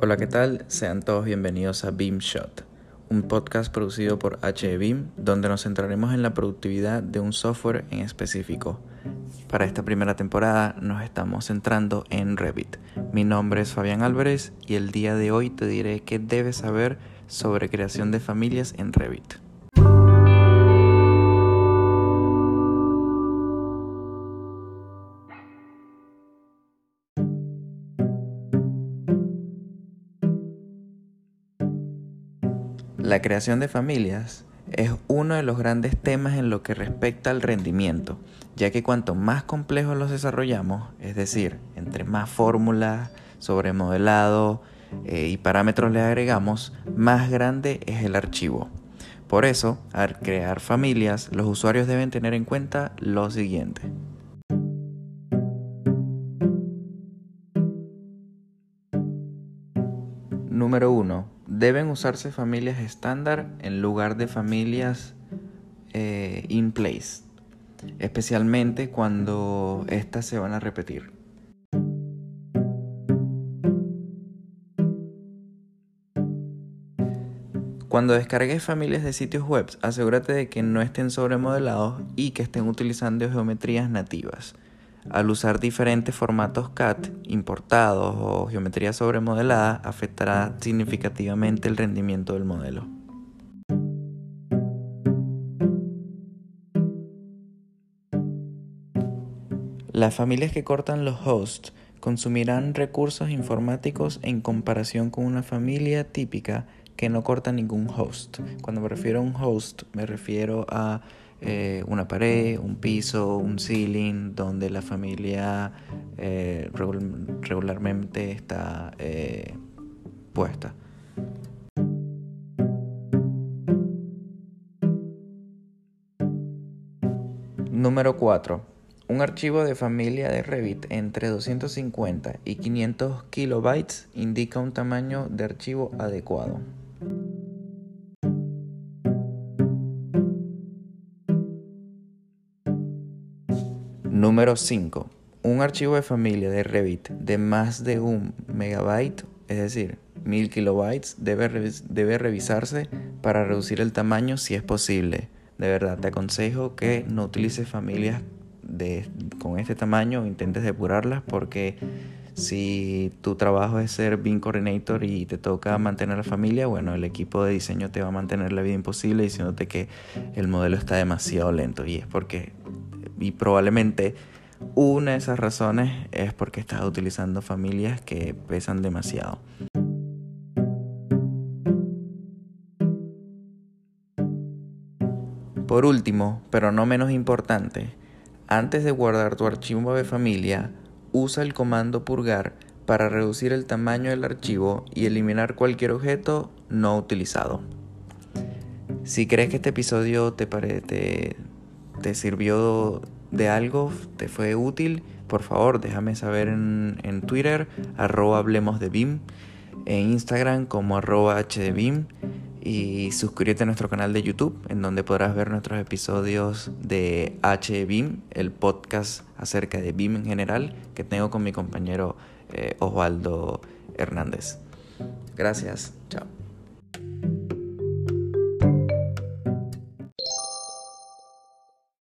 Hola, ¿qué tal? Sean todos bienvenidos a Beam Shot, un podcast producido por HBeam, donde nos centraremos en la productividad de un software en específico. Para esta primera temporada nos estamos centrando en Revit. Mi nombre es Fabián Álvarez y el día de hoy te diré qué debes saber sobre creación de familias en Revit. La creación de familias es uno de los grandes temas en lo que respecta al rendimiento, ya que cuanto más complejos los desarrollamos, es decir, entre más fórmulas sobre modelado eh, y parámetros le agregamos, más grande es el archivo. Por eso, al crear familias, los usuarios deben tener en cuenta lo siguiente. Número 1 deben usarse familias estándar en lugar de familias eh, in place, especialmente cuando estas se van a repetir. Cuando descargues familias de sitios web, asegúrate de que no estén sobremodelados y que estén utilizando geometrías nativas al usar diferentes formatos CAD importados o geometría sobremodelada afectará significativamente el rendimiento del modelo. Las familias que cortan los hosts consumirán recursos informáticos en comparación con una familia típica que no corta ningún host. Cuando me refiero a un host, me refiero a eh, una pared, un piso, un ceiling, donde la familia eh, regularmente está eh, puesta. Número 4. Un archivo de familia de Revit entre 250 y 500 kilobytes indica un tamaño de archivo adecuado. Número 5. Un archivo de familia de Revit de más de un megabyte, es decir, 1000 kilobytes, debe, debe revisarse para reducir el tamaño si es posible. De verdad, te aconsejo que no utilices familias de, con este tamaño intentes depurarlas porque si tu trabajo es ser BIM Coordinator y te toca mantener la familia, bueno, el equipo de diseño te va a mantener la vida imposible diciéndote que el modelo está demasiado lento y es porque y probablemente una de esas razones es porque estás utilizando familias que pesan demasiado. Por último, pero no menos importante, antes de guardar tu archivo de familia, usa el comando purgar para reducir el tamaño del archivo y eliminar cualquier objeto no utilizado. Si crees que este episodio te, parece te sirvió de algo, te fue útil, por favor déjame saber en, Twitter, arroba hablemos de BIM, en Instagram como arroba hdbim y suscríbete a nuestro canal de YouTube en donde podrás ver nuestros episodios de HBIM, el podcast acerca de BIM en general que tengo con mi compañero eh, Osvaldo Hernández. Gracias, chao.